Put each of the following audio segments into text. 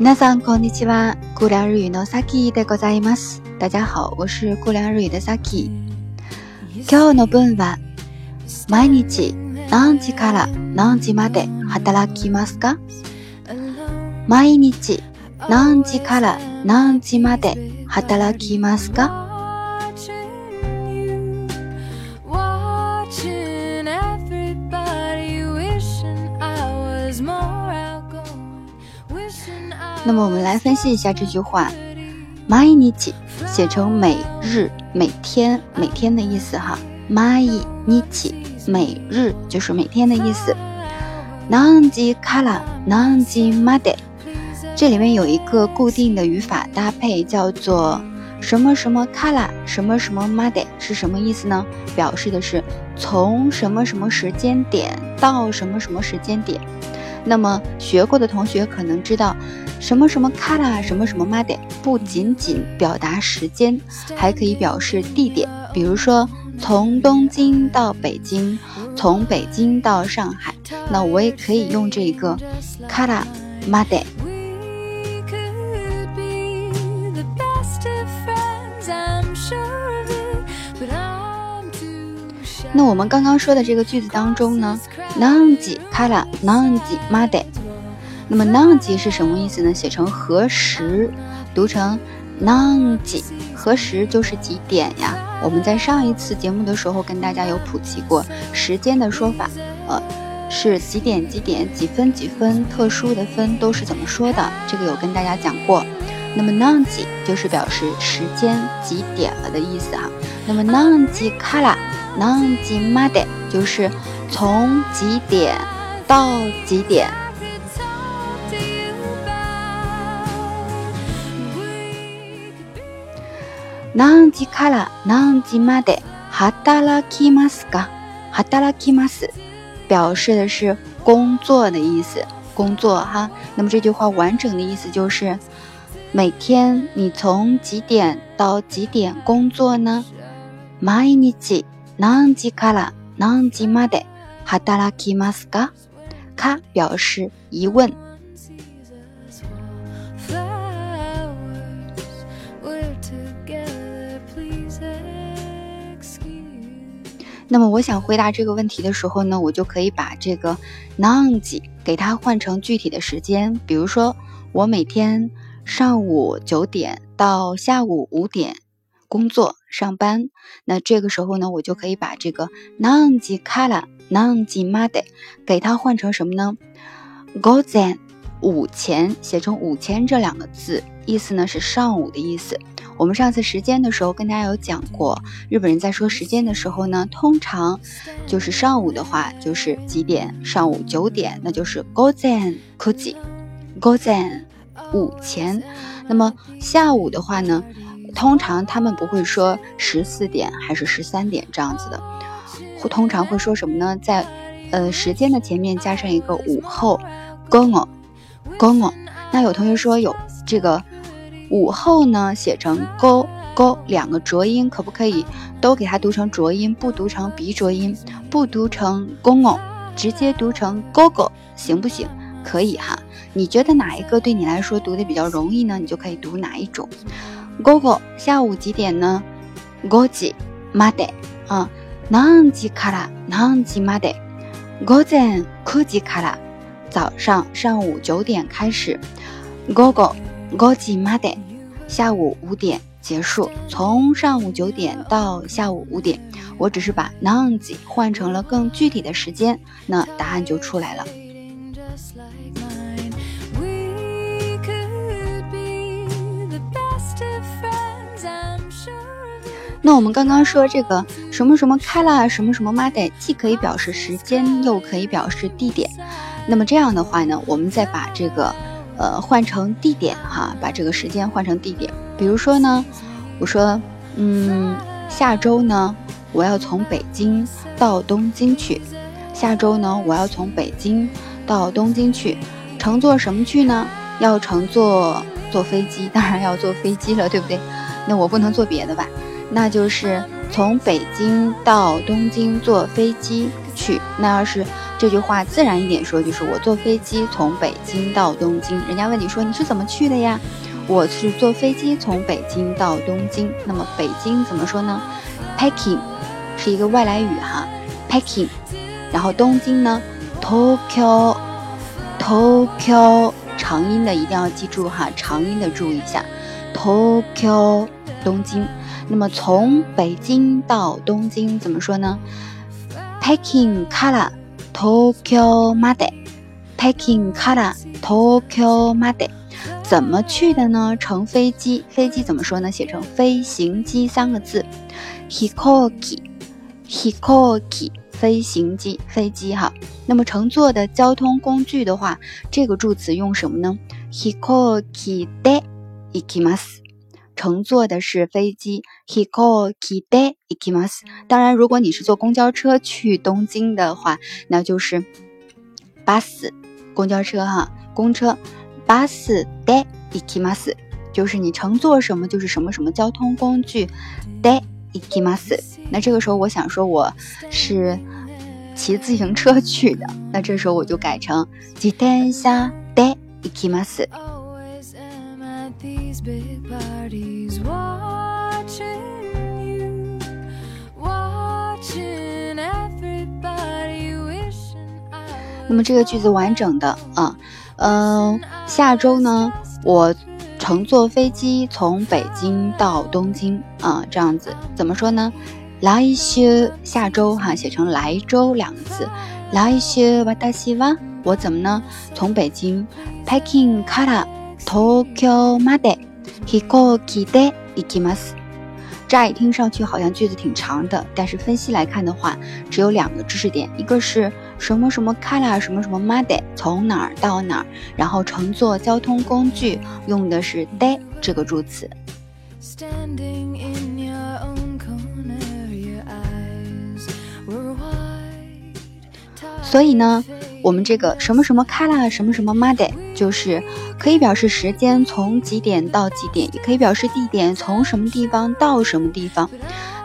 皆さんこんにちは。姑凉日语のサキでございます。大家好，我是姑凉日语的サキ。今日の分は毎日何時から何時まで働きますか？毎日何時から何時まで働きますか？那么我们来分析一下这句话，毎日写成每日、每天、每天的意思哈。毎日每日就是每天的意思。何時から何時まで，这里面有一个固定的语法搭配，叫做什么什么から什么什么まで，是什么意思呢？表示的是从什么什么时间点到什么什么时间点。 那么学过的同学可能知道。什么什么卡拉，什么什么马德，不仅仅表达时间，还可以表示地点。比如说，从东京到北京，从北京到上海，那我也可以用这个卡拉马德。那我们刚刚说的这个句子当中呢，南吉卡拉，南吉马德。那么 nanji 是什么意思呢？写成何时，读成浪几何时就是几点呀？我们在上一次节目的时候跟大家有普及过时间的说法，呃，是几点几点几分几分，特殊的分都是怎么说的？这个有跟大家讲过。那么浪几就是表示时间几点了的意思哈。那么 nanji kara，nanji made 就是从几点到几点。何時から何時まで働きますか？働きます，表示的是工作的意思，工作哈。那么这句话完整的意思就是，每天你从几点到几点工作呢？毎日何時から何時まで働きますか？ か表示疑问。那么我想回答这个问题的时候呢，我就可以把这个 nanji 给它换成具体的时间，比如说我每天上午九点到下午五点工作上班，那这个时候呢，我就可以把这个 nanji kara nanji made 给它换成什么呢？gozen 午前写成午前这两个字，意思呢是上午的意思。我们上次时间的时候跟大家有讲过，日本人在说时间的时候呢，通常就是上午的话就是几点？上午九点，那就是 gozen koji，gozen 午前。那么下午的话呢，通常他们不会说十四点还是十三点这样子的，通常会说什么呢？在呃时间的前面加上一个午后 gono，gono。那有同学说有这个。午后呢，写成 go go 两个浊音，可不可以都给它读成浊音，不读成鼻浊音，不读成 gongo，直接读成 gogo，行不行？可以哈。你觉得哪一个对你来说读的比较容易呢？你就可以读哪一种。gogo 下午几点呢？goji made 啊，何時から何時まで？午前九時から早上上午九点开始。gogo。五時まで，下午五点结束。从上午九点到下午五点，我只是把何時换成了更具体的时间，那答案就出来了。 那我们刚刚说这个什么什么开了，什么什么まで，既可以表示时间，又可以表示地点。那么这样的话呢，我们再把这个。呃，换成地点哈，把这个时间换成地点。比如说呢，我说，嗯，下周呢，我要从北京到东京去。下周呢，我要从北京到东京去，乘坐什么去呢？要乘坐坐飞机，当然要坐飞机了，对不对？那我不能坐别的吧？那就是从北京到东京坐飞机去。那要是这句话自然一点说，就是我坐飞机从北京到东京。人家问你说你是怎么去的呀？我是坐飞机从北京到东京。那么北京怎么说呢？Peking 是一个外来语哈，Peking。然后东京呢，Tokyo，Tokyo 长音的一定要记住哈，长音的注意一下，Tokyo 东京。那么从北京到东京怎么说呢？Peking kara Tokyo made，Peking kara Tokyo made，怎么去的呢？乘飞机，飞机怎么说呢？写成飞行机三个字，Hikoki，Hikoki，飞行机，飞机哈。那么乘坐的交通工具的话，这个助词用什么呢？Hikoki de ikimas，。乘坐的是飞机当然，如果你是坐公交车去东京的话，那就是 bus 公交车哈，公车 bus de ikimasu，就是你乘坐什么就是什么什么交通工具 de ikimasu。那这个时候我想说我是骑自行车去的，那这时候我就改成 jitensa de ikimasu。那么这个句子完整的啊，嗯，下周呢，我乘坐飞机从北京到东京啊，这样子怎么说呢？来週下周哈，写成来周两个字。来週私は我怎么呢？从北京 Peking から Tokyo まで飛行機で行きます。乍一听上去好像句子挺长的，但是分析来看的话，只有两个知识点，一个是 什么什么 kara 什么什么 made 从哪儿到哪儿，然后乘坐交通工具用的是 day 这个助词。所以呢。我们这个什么什么卡拉什么什么 made 就是可以表示时间从几点到几点，也可以表示地点从什么地方到什么地方。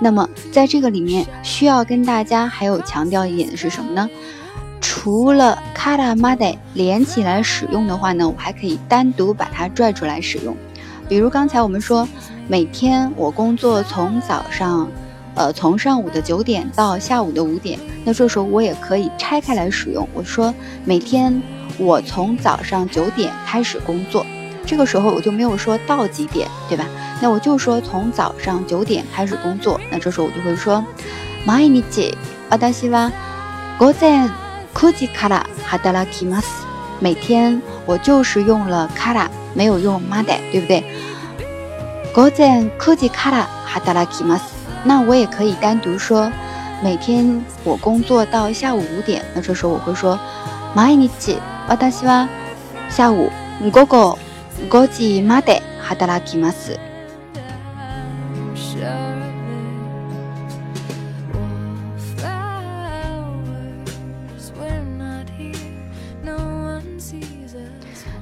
那么在这个里面需要跟大家还有强调一点的是什么呢？除了卡拉 made 连起来使用的话呢，我还可以单独把它拽出来使用。比如刚才我们说，每天我工作从早上。呃，从上午的九点到下午的五点，那这时候我也可以拆开来使用。我说每天我从早上九点开始工作，这个时候我就没有说到几点，对吧？那我就说从早上九点开始工作。那这时候我就会说，毎日私は午前9時から働きます。每天我就是用了から，没有用まで，对不对？午前9時から働きます。那我也可以单独说，每天我工作到下午五点。那这时候我会说，毎日私は下午午後五時まで働きます。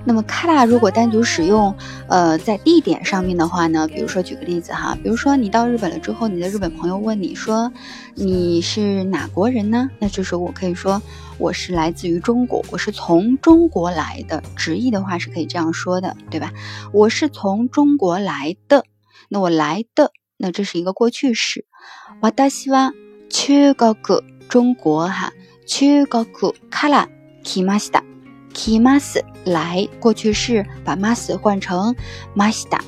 那么卡拉如果单独使用，呃，在地点上面的话呢，比如说举个例子哈，比如说你到日本了之后，你的日本朋友问你说你是哪国人呢？那这时候我可以说我是来自于中国，我是从中国来的。直译的话是可以这样说的，对吧？我是从中国来的，那我来的，那这是一个过去式。私は中国中国哈，中国から来ました。 来ます来过去式，把ます换成ました。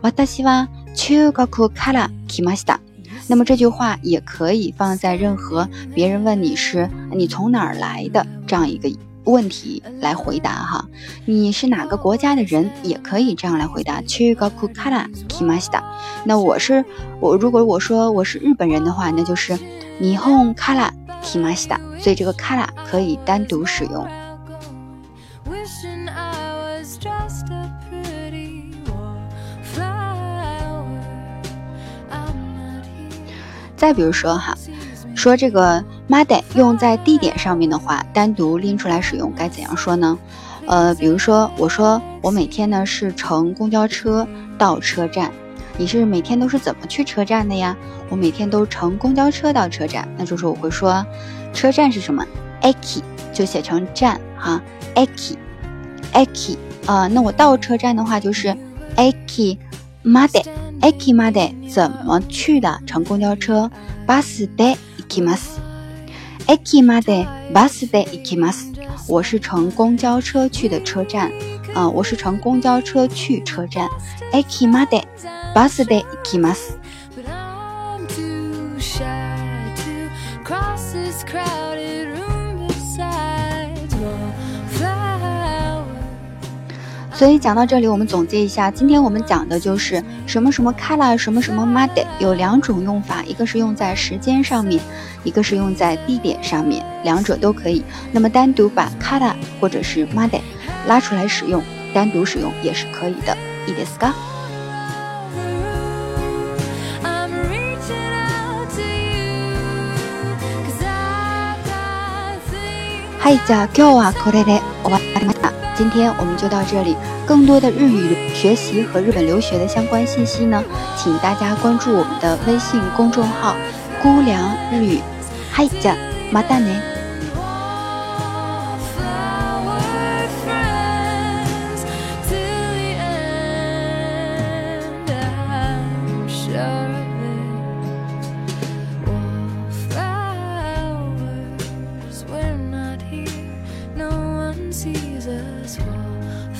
私は中国から来ました。那么这句话也可以放在任何别人问你是你从哪儿来的这样一个问题来回答哈。你是哪个国家的人，也可以这样来回答。中国から来ました。那我是我如果我说我是日本人的话，那就是日本から来ました。所以这个から可以单独使用。 再比如说哈，说这个 made 用在地点上面的话，单独拎出来使用该怎样说呢？呃，比如说我说我每天呢是乘公交车到车站，你是每天都是怎么去车站的呀？我每天都乘公交车到车站，那就是我会说车站是什么？eki 就写成站哈，eki，eki 啊，那我到车站的话就是 e k i m o t h e r ekimadi 怎么去的？乘公交车，bus de ikimas，eki made bus de ikimas，我是乘公交车去的车站，啊，我是乘公交车去车站，eki made bus de ikimas。所以讲到这里，我们总结一下，今天我们讲的就是什么什么 kala，什么什么 made，有两种用法，一个是用在时间上面，一个是用在地点上面，两者都可以。那么单独把 kala 或者是 made 拉出来使用，单独使用也是可以的。いいですか？はい、じゃあ今日はこれで終わりました。 今天我们就到这里。更多的日语学习和日本留学的相关信息呢，请大家关注我们的微信公众号“姑凉日语”。嗨，じゃまたね。 sees us fall.